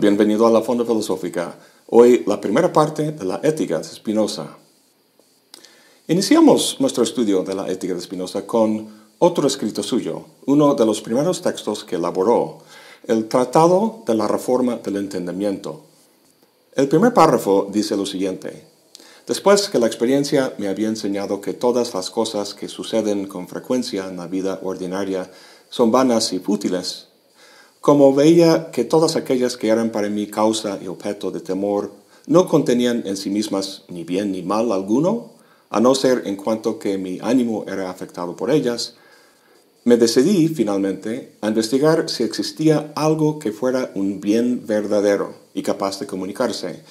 Bienvenido a la Fonda Filosófica. Hoy la primera parte de la ética de Spinoza. Iniciamos nuestro estudio de la ética de Spinoza con otro escrito suyo, uno de los primeros textos que elaboró, el Tratado de la Reforma del Entendimiento. El primer párrafo dice lo siguiente. Después que la experiencia me había enseñado que todas las cosas que suceden con frecuencia en la vida ordinaria son vanas y fútiles, como veía que todas aquellas que eran para mí causa y objeto de temor no contenían en sí mismas ni bien ni mal alguno, a no ser en cuanto que mi ánimo era afectado por ellas, me decidí finalmente a investigar si existía algo que fuera un bien verdadero y capaz de comunicarse,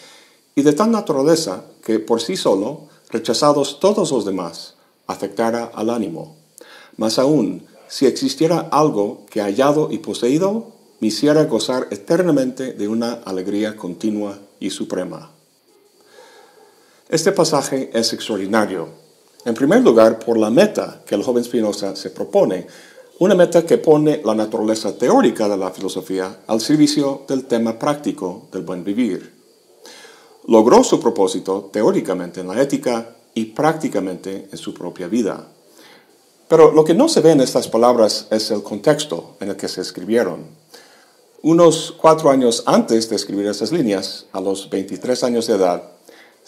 y de tal naturaleza que por sí solo, rechazados todos los demás, afectara al ánimo. Más aún, si existiera algo que hallado y poseído me hiciera gozar eternamente de una alegría continua y suprema. Este pasaje es extraordinario. En primer lugar, por la meta que el joven Spinoza se propone, una meta que pone la naturaleza teórica de la filosofía al servicio del tema práctico del buen vivir. Logró su propósito teóricamente en la ética y prácticamente en su propia vida. Pero lo que no se ve en estas palabras es el contexto en el que se escribieron. Unos cuatro años antes de escribir esas líneas, a los 23 años de edad,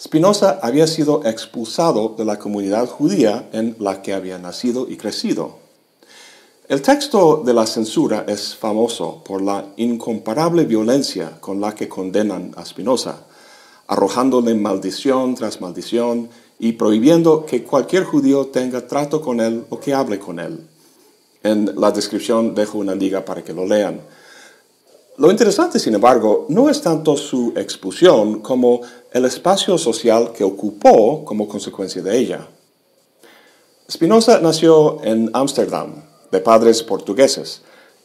Spinoza había sido expulsado de la comunidad judía en la que había nacido y crecido. El texto de la censura es famoso por la incomparable violencia con la que condenan a Spinoza, arrojándole maldición tras maldición y prohibiendo que cualquier judío tenga trato con él o que hable con él. En la descripción dejo una liga para que lo lean. Lo interesante, sin embargo, no es tanto su expulsión como el espacio social que ocupó como consecuencia de ella. Spinoza nació en Ámsterdam, de padres portugueses,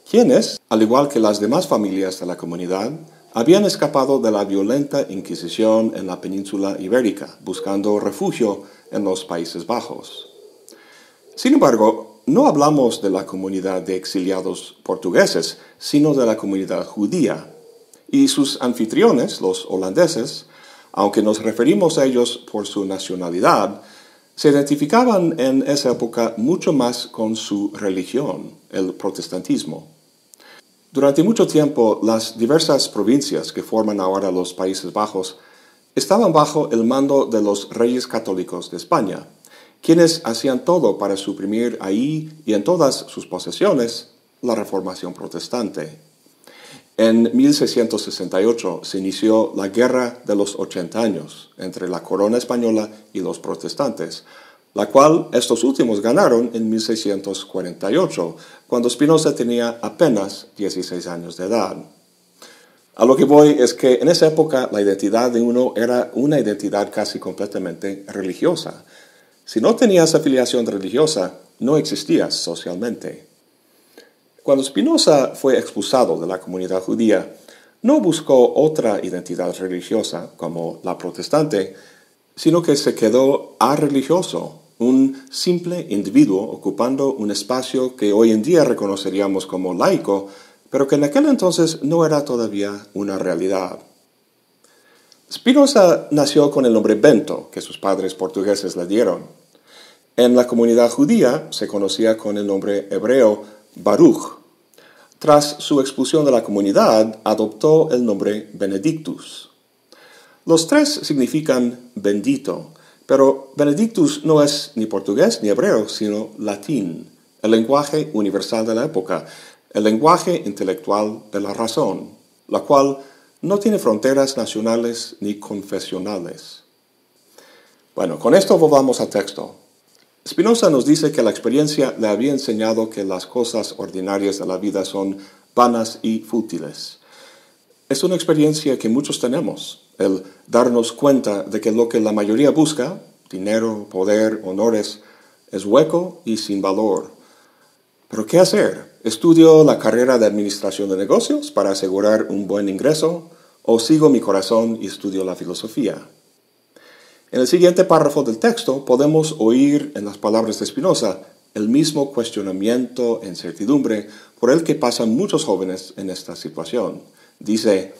quienes, al igual que las demás familias de la comunidad, habían escapado de la violenta Inquisición en la península ibérica, buscando refugio en los Países Bajos. Sin embargo, no hablamos de la comunidad de exiliados portugueses, sino de la comunidad judía. Y sus anfitriones, los holandeses, aunque nos referimos a ellos por su nacionalidad, se identificaban en esa época mucho más con su religión, el protestantismo. Durante mucho tiempo, las diversas provincias que forman ahora los Países Bajos estaban bajo el mando de los reyes católicos de España, quienes hacían todo para suprimir ahí y en todas sus posesiones la reformación protestante. En 1668 se inició la Guerra de los 80 años entre la corona española y los protestantes, la cual estos últimos ganaron en 1648, cuando Spinoza tenía apenas 16 años de edad. A lo que voy es que en esa época la identidad de uno era una identidad casi completamente religiosa, si no tenías afiliación religiosa, no existías socialmente. Cuando Spinoza fue expulsado de la comunidad judía, no buscó otra identidad religiosa como la protestante, sino que se quedó religioso, un simple individuo ocupando un espacio que hoy en día reconoceríamos como laico, pero que en aquel entonces no era todavía una realidad. Spinoza nació con el nombre Bento, que sus padres portugueses le dieron. En la comunidad judía se conocía con el nombre hebreo Baruch. Tras su expulsión de la comunidad, adoptó el nombre Benedictus. Los tres significan bendito, pero Benedictus no es ni portugués ni hebreo, sino latín, el lenguaje universal de la época, el lenguaje intelectual de la razón, la cual no tiene fronteras nacionales ni confesionales. Bueno, con esto volvamos al texto. Spinoza nos dice que la experiencia le había enseñado que las cosas ordinarias de la vida son vanas y fútiles. Es una experiencia que muchos tenemos, el darnos cuenta de que lo que la mayoría busca, dinero, poder, honores, es hueco y sin valor. Pero ¿qué hacer? ¿Estudio la carrera de administración de negocios para asegurar un buen ingreso? ¿O sigo mi corazón y estudio la filosofía? En el siguiente párrafo del texto podemos oír en las palabras de Spinoza el mismo cuestionamiento e incertidumbre por el que pasan muchos jóvenes en esta situación. Dice,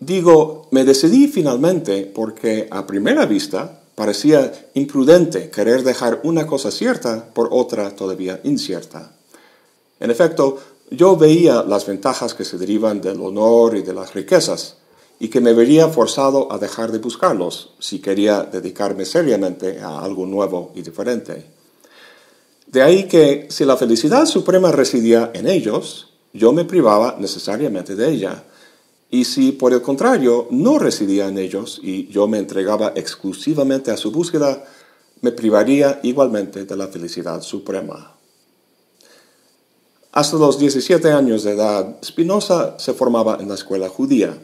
Digo, me decidí finalmente porque a primera vista parecía imprudente querer dejar una cosa cierta por otra todavía incierta. En efecto, yo veía las ventajas que se derivan del honor y de las riquezas, y que me vería forzado a dejar de buscarlos si quería dedicarme seriamente a algo nuevo y diferente. De ahí que si la felicidad suprema residía en ellos, yo me privaba necesariamente de ella. Y si por el contrario no residía en ellos y yo me entregaba exclusivamente a su búsqueda, me privaría igualmente de la felicidad suprema. Hasta los 17 años de edad, Spinoza se formaba en la escuela judía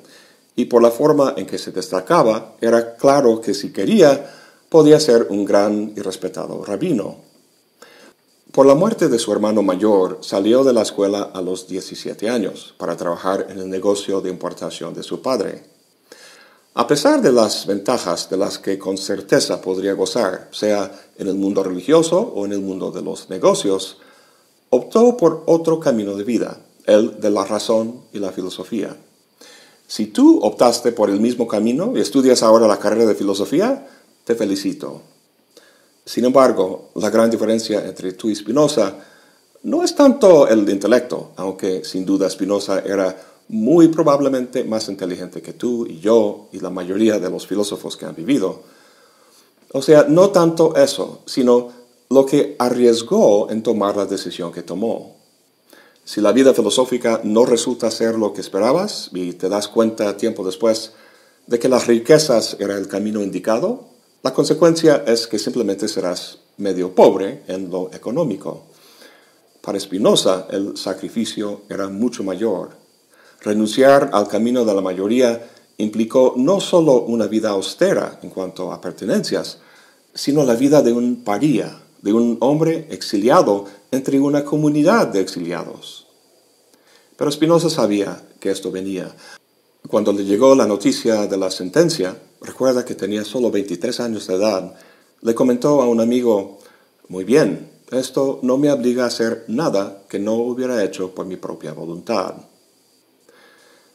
y por la forma en que se destacaba, era claro que si quería, podía ser un gran y respetado rabino. Por la muerte de su hermano mayor, salió de la escuela a los 17 años para trabajar en el negocio de importación de su padre. A pesar de las ventajas de las que con certeza podría gozar, sea en el mundo religioso o en el mundo de los negocios, optó por otro camino de vida, el de la razón y la filosofía. Si tú optaste por el mismo camino y estudias ahora la carrera de filosofía, te felicito. Sin embargo, la gran diferencia entre tú y Spinoza no es tanto el intelecto, aunque sin duda Spinoza era muy probablemente más inteligente que tú y yo y la mayoría de los filósofos que han vivido. O sea, no tanto eso, sino lo que arriesgó en tomar la decisión que tomó. Si la vida filosófica no resulta ser lo que esperabas y te das cuenta tiempo después de que las riquezas era el camino indicado, la consecuencia es que simplemente serás medio pobre en lo económico. Para Spinoza el sacrificio era mucho mayor. Renunciar al camino de la mayoría implicó no solo una vida austera en cuanto a pertenencias, sino la vida de un paría, de un hombre exiliado entre una comunidad de exiliados. Pero Spinoza sabía que esto venía. Cuando le llegó la noticia de la sentencia, recuerda que tenía solo 23 años de edad, le comentó a un amigo, muy bien, esto no me obliga a hacer nada que no hubiera hecho por mi propia voluntad.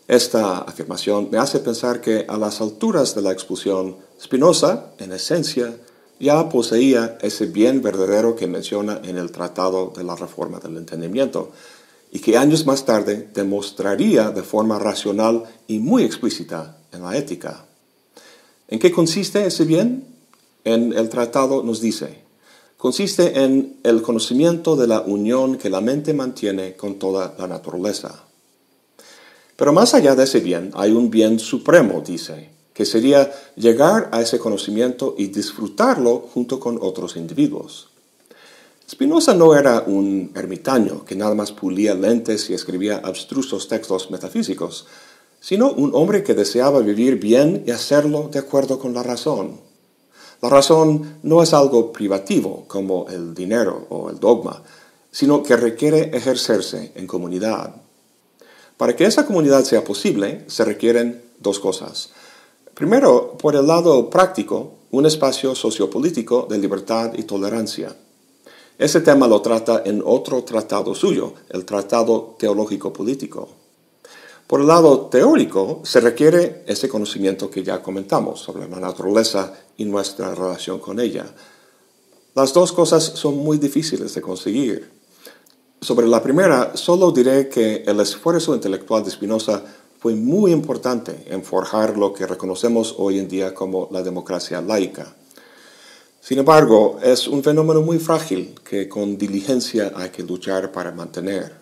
Esta afirmación me hace pensar que a las alturas de la expulsión, Spinoza, en esencia, ya poseía ese bien verdadero que menciona en el Tratado de la Reforma del Entendimiento y que años más tarde demostraría de forma racional y muy explícita en la ética. ¿En qué consiste ese bien? En el tratado nos dice, consiste en el conocimiento de la unión que la mente mantiene con toda la naturaleza. Pero más allá de ese bien hay un bien supremo, dice, que sería llegar a ese conocimiento y disfrutarlo junto con otros individuos. Spinoza no era un ermitaño que nada más pulía lentes y escribía abstrusos textos metafísicos, sino un hombre que deseaba vivir bien y hacerlo de acuerdo con la razón. La razón no es algo privativo como el dinero o el dogma, sino que requiere ejercerse en comunidad. Para que esa comunidad sea posible, se requieren dos cosas. Primero, por el lado práctico, un espacio sociopolítico de libertad y tolerancia. Ese tema lo trata en otro tratado suyo, el Tratado Teológico Político. Por el lado teórico, se requiere ese conocimiento que ya comentamos sobre la naturaleza y nuestra relación con ella. Las dos cosas son muy difíciles de conseguir. Sobre la primera, solo diré que el esfuerzo intelectual de Spinoza fue muy importante en forjar lo que reconocemos hoy en día como la democracia laica. Sin embargo, es un fenómeno muy frágil que con diligencia hay que luchar para mantener.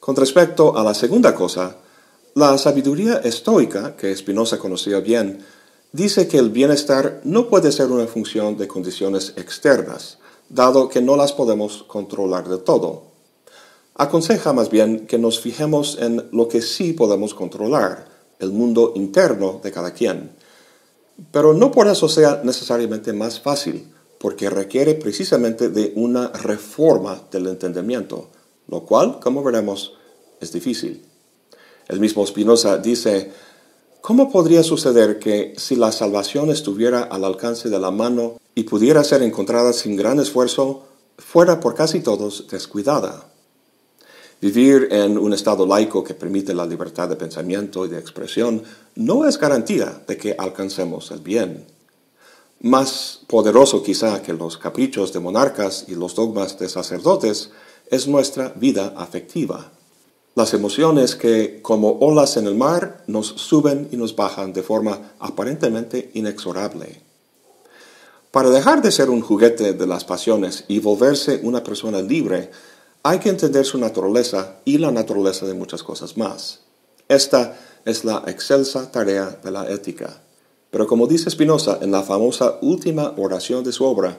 Con respecto a la segunda cosa, la sabiduría estoica, que Spinoza conocía bien, dice que el bienestar no puede ser una función de condiciones externas, dado que no las podemos controlar de todo. Aconseja más bien que nos fijemos en lo que sí podemos controlar, el mundo interno de cada quien. Pero no por eso sea necesariamente más fácil, porque requiere precisamente de una reforma del entendimiento, lo cual, como veremos, es difícil. El mismo Spinoza dice, ¿cómo podría suceder que si la salvación estuviera al alcance de la mano y pudiera ser encontrada sin gran esfuerzo, fuera por casi todos descuidada? Vivir en un estado laico que permite la libertad de pensamiento y de expresión no es garantía de que alcancemos el bien. Más poderoso quizá que los caprichos de monarcas y los dogmas de sacerdotes es nuestra vida afectiva. Las emociones que, como olas en el mar, nos suben y nos bajan de forma aparentemente inexorable. Para dejar de ser un juguete de las pasiones y volverse una persona libre, hay que entender su naturaleza y la naturaleza de muchas cosas más. Esta es la excelsa tarea de la ética. Pero como dice Spinoza en la famosa última oración de su obra,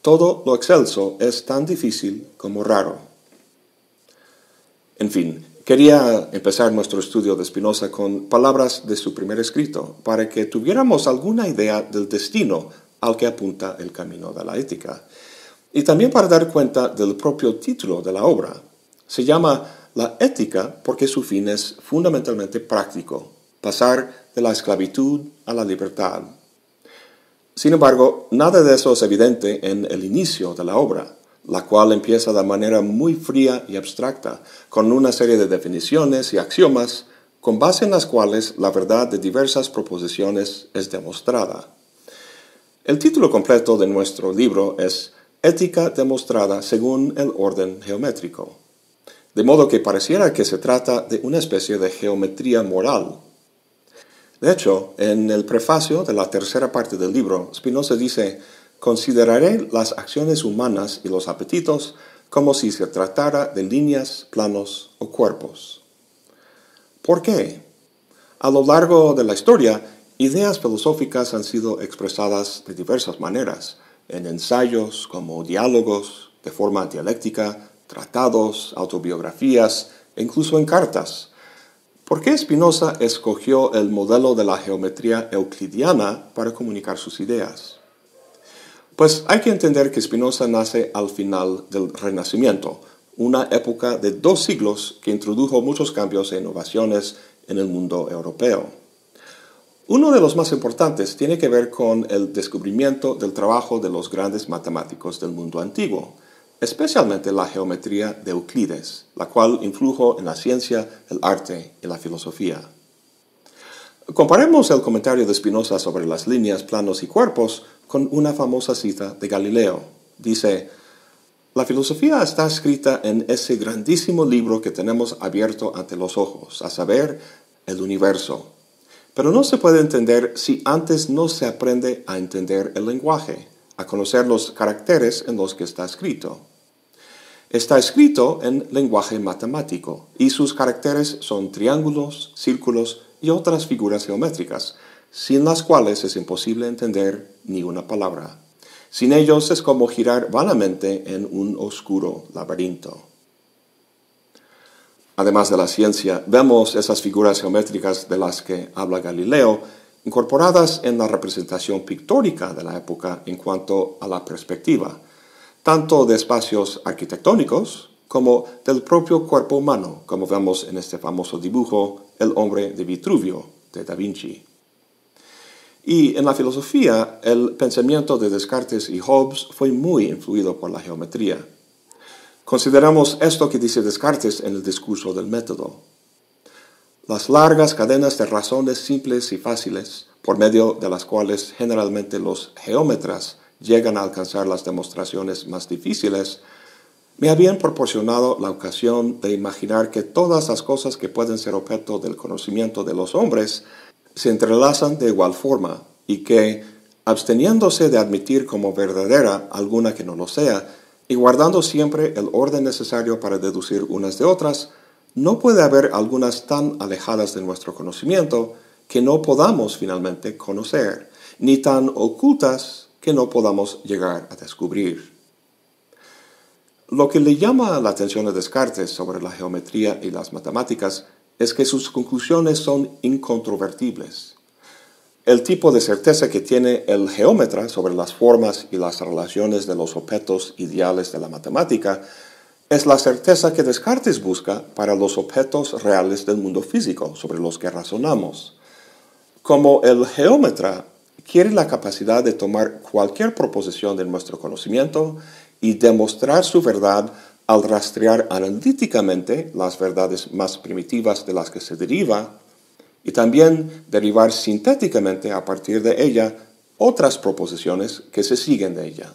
todo lo excelso es tan difícil como raro. En fin, quería empezar nuestro estudio de Spinoza con palabras de su primer escrito, para que tuviéramos alguna idea del destino al que apunta el camino de la ética. Y también para dar cuenta del propio título de la obra. Se llama La ética porque su fin es fundamentalmente práctico, pasar de la esclavitud a la libertad. Sin embargo, nada de eso es evidente en el inicio de la obra, la cual empieza de manera muy fría y abstracta, con una serie de definiciones y axiomas con base en las cuales la verdad de diversas proposiciones es demostrada. El título completo de nuestro libro es Ética demostrada según el orden geométrico, de modo que pareciera que se trata de una especie de geometría moral. De hecho, en el prefacio de la tercera parte del libro, Spinoza dice, consideraré las acciones humanas y los apetitos como si se tratara de líneas, planos o cuerpos. ¿Por qué? A lo largo de la historia, Ideas filosóficas han sido expresadas de diversas maneras, en ensayos como diálogos, de forma dialéctica, tratados, autobiografías e incluso en cartas. ¿Por qué Spinoza escogió el modelo de la geometría euclidiana para comunicar sus ideas? Pues hay que entender que Spinoza nace al final del Renacimiento, una época de dos siglos que introdujo muchos cambios e innovaciones en el mundo europeo. Uno de los más importantes tiene que ver con el descubrimiento del trabajo de los grandes matemáticos del mundo antiguo, especialmente la geometría de Euclides, la cual influyó en la ciencia, el arte y la filosofía. Comparemos el comentario de Spinoza sobre las líneas, planos y cuerpos con una famosa cita de Galileo. Dice, la filosofía está escrita en ese grandísimo libro que tenemos abierto ante los ojos, a saber, el universo pero no se puede entender si antes no se aprende a entender el lenguaje, a conocer los caracteres en los que está escrito. Está escrito en lenguaje matemático y sus caracteres son triángulos, círculos y otras figuras geométricas, sin las cuales es imposible entender ni una palabra. Sin ellos es como girar vanamente en un oscuro laberinto. Además de la ciencia, vemos esas figuras geométricas de las que habla Galileo incorporadas en la representación pictórica de la época en cuanto a la perspectiva, tanto de espacios arquitectónicos como del propio cuerpo humano, como vemos en este famoso dibujo El hombre de Vitruvio de Da Vinci. Y en la filosofía, el pensamiento de Descartes y Hobbes fue muy influido por la geometría. Consideramos esto que dice Descartes en el discurso del método. Las largas cadenas de razones simples y fáciles, por medio de las cuales generalmente los geómetras llegan a alcanzar las demostraciones más difíciles, me habían proporcionado la ocasión de imaginar que todas las cosas que pueden ser objeto del conocimiento de los hombres se entrelazan de igual forma y que, absteniéndose de admitir como verdadera alguna que no lo sea, y guardando siempre el orden necesario para deducir unas de otras, no puede haber algunas tan alejadas de nuestro conocimiento que no podamos finalmente conocer, ni tan ocultas que no podamos llegar a descubrir. Lo que le llama la atención a Descartes sobre la geometría y las matemáticas es que sus conclusiones son incontrovertibles. El tipo de certeza que tiene el geómetra sobre las formas y las relaciones de los objetos ideales de la matemática es la certeza que Descartes busca para los objetos reales del mundo físico sobre los que razonamos. Como el geómetra quiere la capacidad de tomar cualquier proposición de nuestro conocimiento y demostrar su verdad al rastrear analíticamente las verdades más primitivas de las que se deriva y también derivar sintéticamente a partir de ella otras proposiciones que se siguen de ella.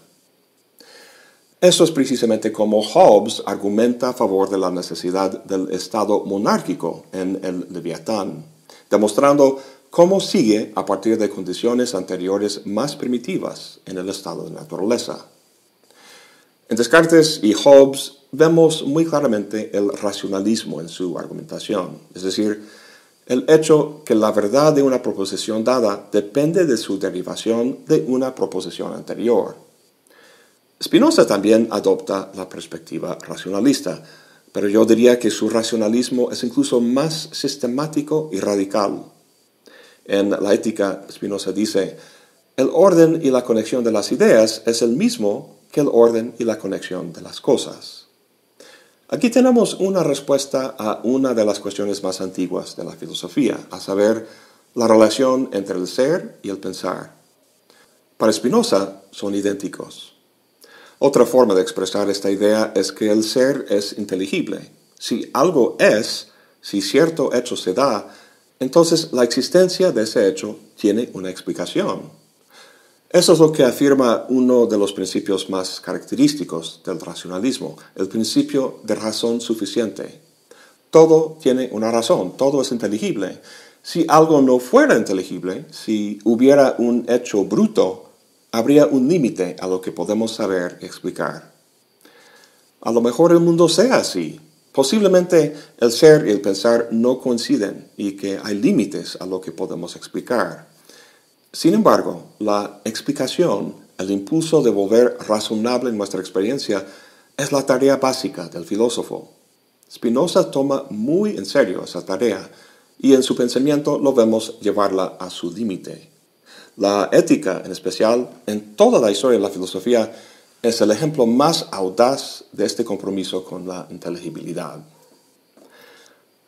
Eso es precisamente como Hobbes argumenta a favor de la necesidad del Estado monárquico en el Leviatán, demostrando cómo sigue a partir de condiciones anteriores más primitivas en el estado de naturaleza. En Descartes y Hobbes vemos muy claramente el racionalismo en su argumentación, es decir, el hecho que la verdad de una proposición dada depende de su derivación de una proposición anterior. Spinoza también adopta la perspectiva racionalista, pero yo diría que su racionalismo es incluso más sistemático y radical. En la ética, Spinoza dice, el orden y la conexión de las ideas es el mismo que el orden y la conexión de las cosas. Aquí tenemos una respuesta a una de las cuestiones más antiguas de la filosofía, a saber, la relación entre el ser y el pensar. Para Spinoza son idénticos. Otra forma de expresar esta idea es que el ser es inteligible. Si algo es, si cierto hecho se da, entonces la existencia de ese hecho tiene una explicación. Eso es lo que afirma uno de los principios más característicos del racionalismo, el principio de razón suficiente. Todo tiene una razón, todo es inteligible. Si algo no fuera inteligible, si hubiera un hecho bruto, habría un límite a lo que podemos saber explicar. A lo mejor el mundo sea así. Posiblemente el ser y el pensar no coinciden y que hay límites a lo que podemos explicar. Sin embargo, la explicación, el impulso de volver razonable nuestra experiencia, es la tarea básica del filósofo. Spinoza toma muy en serio esa tarea y en su pensamiento lo vemos llevarla a su límite. La ética, en especial, en toda la historia de la filosofía, es el ejemplo más audaz de este compromiso con la inteligibilidad.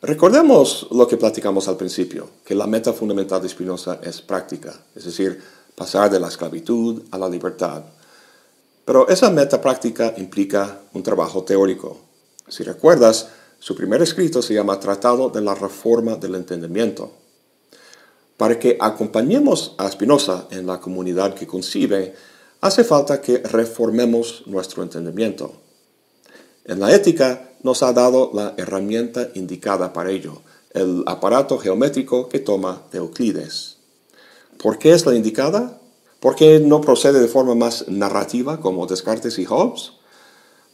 Recordemos lo que platicamos al principio, que la meta fundamental de Spinoza es práctica, es decir, pasar de la esclavitud a la libertad. Pero esa meta práctica implica un trabajo teórico. Si recuerdas, su primer escrito se llama Tratado de la Reforma del Entendimiento. Para que acompañemos a Spinoza en la comunidad que concibe, hace falta que reformemos nuestro entendimiento. En la ética nos ha dado la herramienta indicada para ello, el aparato geométrico que toma de Euclides. ¿Por qué es la indicada? ¿Por qué no procede de forma más narrativa como Descartes y Hobbes?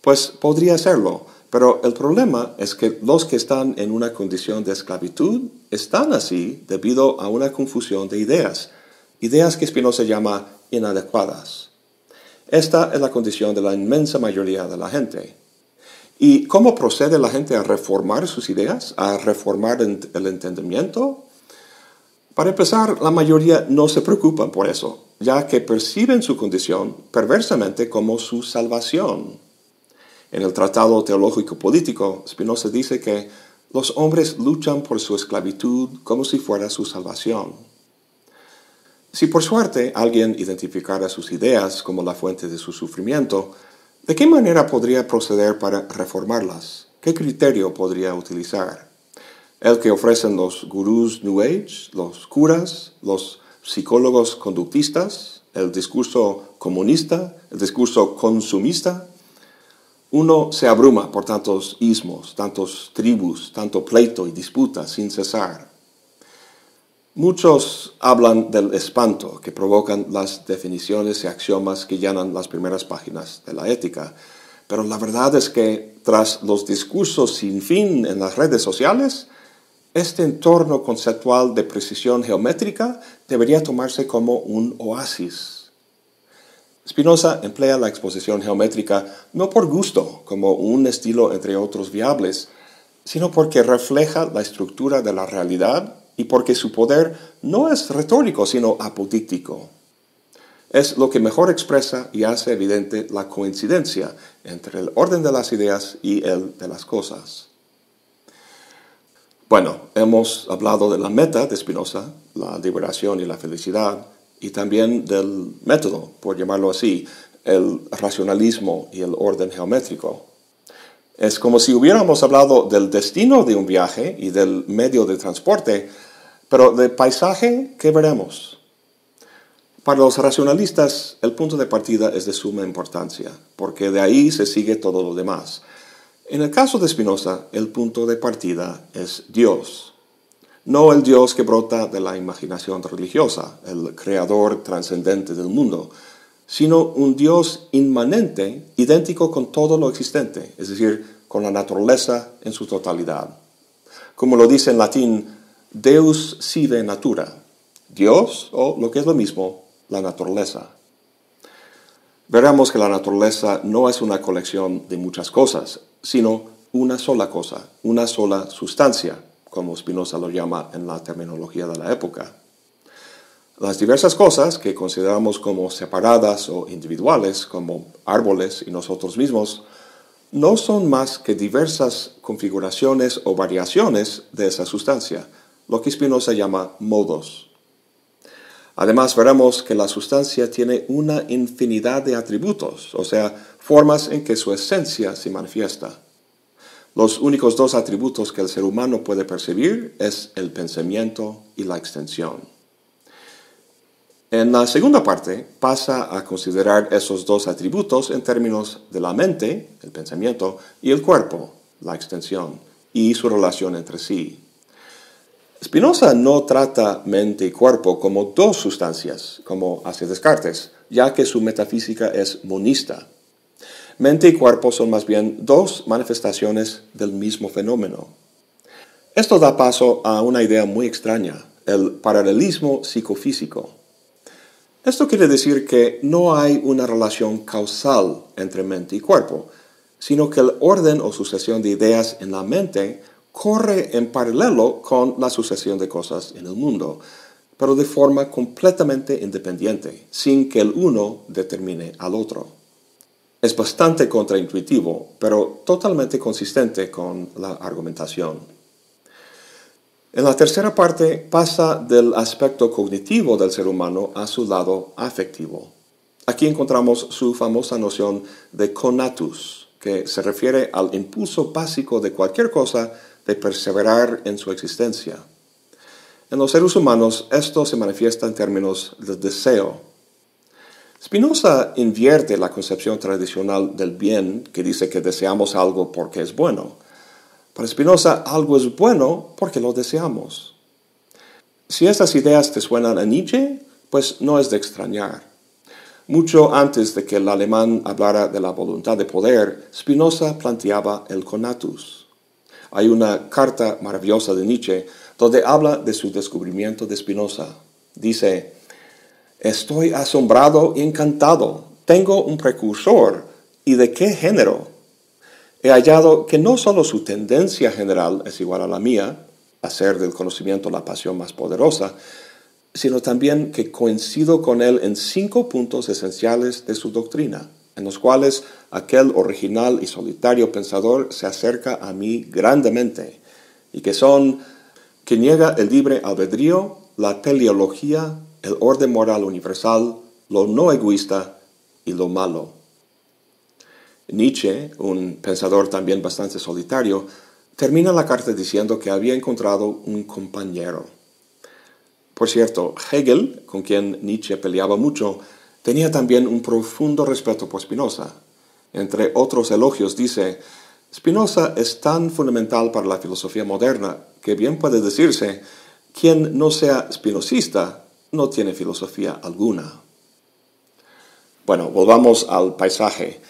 Pues podría serlo, pero el problema es que los que están en una condición de esclavitud están así debido a una confusión de ideas, ideas que Spinoza llama inadecuadas. Esta es la condición de la inmensa mayoría de la gente. ¿Y cómo procede la gente a reformar sus ideas, a reformar el entendimiento? Para empezar, la mayoría no se preocupan por eso, ya que perciben su condición perversamente como su salvación. En el Tratado Teológico Político, Spinoza dice que los hombres luchan por su esclavitud como si fuera su salvación. Si por suerte alguien identificara sus ideas como la fuente de su sufrimiento, ¿de qué manera podría proceder para reformarlas? ¿Qué criterio podría utilizar? ¿El que ofrecen los gurús New Age, los curas, los psicólogos conductistas, el discurso comunista, el discurso consumista? Uno se abruma por tantos ismos, tantos tribus, tanto pleito y disputa sin cesar. Muchos hablan del espanto que provocan las definiciones y axiomas que llenan las primeras páginas de la ética, pero la verdad es que tras los discursos sin fin en las redes sociales, este entorno conceptual de precisión geométrica debería tomarse como un oasis. Spinoza emplea la exposición geométrica no por gusto, como un estilo entre otros viables, sino porque refleja la estructura de la realidad y porque su poder no es retórico, sino apodíctico. Es lo que mejor expresa y hace evidente la coincidencia entre el orden de las ideas y el de las cosas. Bueno, hemos hablado de la meta de Spinoza, la liberación y la felicidad, y también del método, por llamarlo así, el racionalismo y el orden geométrico. Es como si hubiéramos hablado del destino de un viaje y del medio de transporte, pero del paisaje, ¿qué veremos? Para los racionalistas, el punto de partida es de suma importancia, porque de ahí se sigue todo lo demás. En el caso de Spinoza, el punto de partida es Dios. No el Dios que brota de la imaginación religiosa, el creador trascendente del mundo, sino un Dios inmanente, idéntico con todo lo existente, es decir, con la naturaleza en su totalidad. Como lo dice en latín, Deus sive natura, Dios, o lo que es lo mismo, la naturaleza. Veremos que la naturaleza no es una colección de muchas cosas, sino una sola cosa, una sola sustancia, como Spinoza lo llama en la terminología de la época. Las diversas cosas que consideramos como separadas o individuales, como árboles y nosotros mismos, no son más que diversas configuraciones o variaciones de esa sustancia, lo que Spinoza llama modos. Además, veremos que la sustancia tiene una infinidad de atributos, o sea, formas en que su esencia se manifiesta. Los únicos dos atributos que el ser humano puede percibir es el pensamiento y la extensión. En la segunda parte pasa a considerar esos dos atributos en términos de la mente, el pensamiento, y el cuerpo, la extensión, y su relación entre sí. Spinoza no trata mente y cuerpo como dos sustancias, como hace Descartes, ya que su metafísica es monista. Mente y cuerpo son más bien dos manifestaciones del mismo fenómeno. Esto da paso a una idea muy extraña, el paralelismo psicofísico. Esto quiere decir que no hay una relación causal entre mente y cuerpo, sino que el orden o sucesión de ideas en la mente corre en paralelo con la sucesión de cosas en el mundo, pero de forma completamente independiente, sin que el uno determine al otro. Es bastante contraintuitivo, pero totalmente consistente con la argumentación. En la tercera parte pasa del aspecto cognitivo del ser humano a su lado afectivo. Aquí encontramos su famosa noción de conatus, que se refiere al impulso básico de cualquier cosa de perseverar en su existencia. En los seres humanos esto se manifiesta en términos de deseo, Spinoza invierte la concepción tradicional del bien que dice que deseamos algo porque es bueno. Para Spinoza algo es bueno porque lo deseamos. Si estas ideas te suenan a Nietzsche, pues no es de extrañar. Mucho antes de que el alemán hablara de la voluntad de poder, Spinoza planteaba el conatus. Hay una carta maravillosa de Nietzsche donde habla de su descubrimiento de Spinoza. Dice, Estoy asombrado y encantado. Tengo un precursor. ¿Y de qué género? He hallado que no solo su tendencia general es igual a la mía, hacer del conocimiento la pasión más poderosa, sino también que coincido con él en cinco puntos esenciales de su doctrina, en los cuales aquel original y solitario pensador se acerca a mí grandemente, y que son que niega el libre albedrío, la teleología, el orden moral universal, lo no egoísta y lo malo. Nietzsche, un pensador también bastante solitario, termina la carta diciendo que había encontrado un compañero. Por cierto, Hegel, con quien Nietzsche peleaba mucho, tenía también un profundo respeto por Spinoza. Entre otros elogios dice, Spinoza es tan fundamental para la filosofía moderna que bien puede decirse, quien no sea spinocista no tiene filosofía alguna. Bueno, volvamos al paisaje.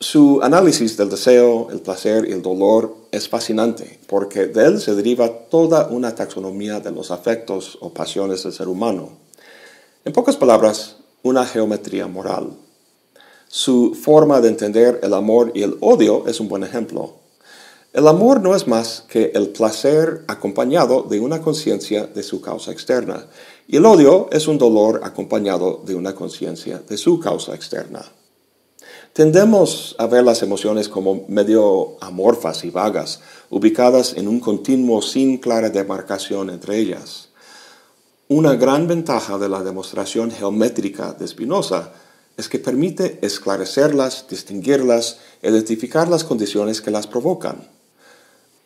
Su análisis del deseo, el placer y el dolor es fascinante porque de él se deriva toda una taxonomía de los afectos o pasiones del ser humano. En pocas palabras, una geometría moral. Su forma de entender el amor y el odio es un buen ejemplo. El amor no es más que el placer acompañado de una conciencia de su causa externa, y el odio es un dolor acompañado de una conciencia de su causa externa. Tendemos a ver las emociones como medio amorfas y vagas, ubicadas en un continuo sin clara demarcación entre ellas. Una gran ventaja de la demostración geométrica de Spinoza es que permite esclarecerlas, distinguirlas, identificar las condiciones que las provocan.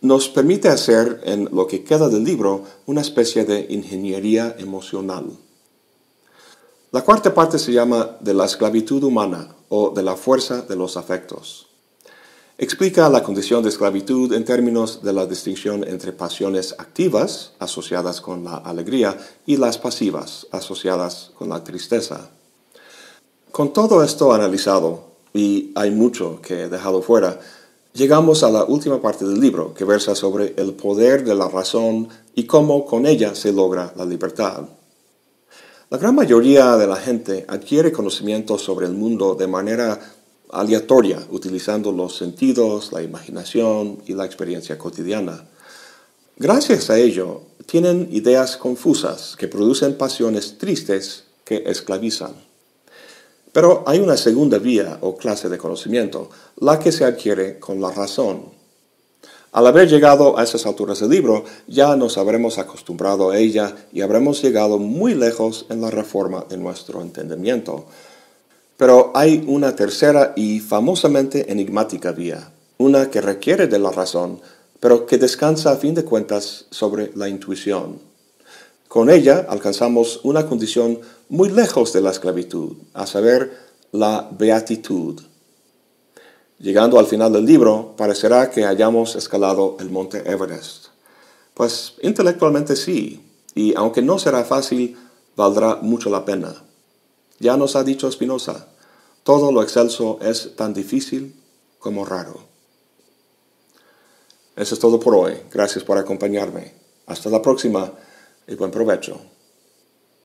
Nos permite hacer en lo que queda del libro una especie de ingeniería emocional. La cuarta parte se llama de la esclavitud humana o de la fuerza de los afectos. Explica la condición de esclavitud en términos de la distinción entre pasiones activas, asociadas con la alegría, y las pasivas, asociadas con la tristeza. Con todo esto analizado, y hay mucho que he dejado fuera, llegamos a la última parte del libro, que versa sobre el poder de la razón y cómo con ella se logra la libertad. La gran mayoría de la gente adquiere conocimiento sobre el mundo de manera aleatoria, utilizando los sentidos, la imaginación y la experiencia cotidiana. Gracias a ello, tienen ideas confusas que producen pasiones tristes que esclavizan. Pero hay una segunda vía o clase de conocimiento, la que se adquiere con la razón. Al haber llegado a esas alturas del libro, ya nos habremos acostumbrado a ella y habremos llegado muy lejos en la reforma de nuestro entendimiento. Pero hay una tercera y famosamente enigmática vía, una que requiere de la razón, pero que descansa a fin de cuentas sobre la intuición. Con ella alcanzamos una condición muy lejos de la esclavitud, a saber, la beatitud. Llegando al final del libro, parecerá que hayamos escalado el monte Everest. Pues intelectualmente sí, y aunque no será fácil, valdrá mucho la pena. Ya nos ha dicho Spinoza, todo lo excelso es tan difícil como raro. Eso es todo por hoy. Gracias por acompañarme. Hasta la próxima y buen provecho.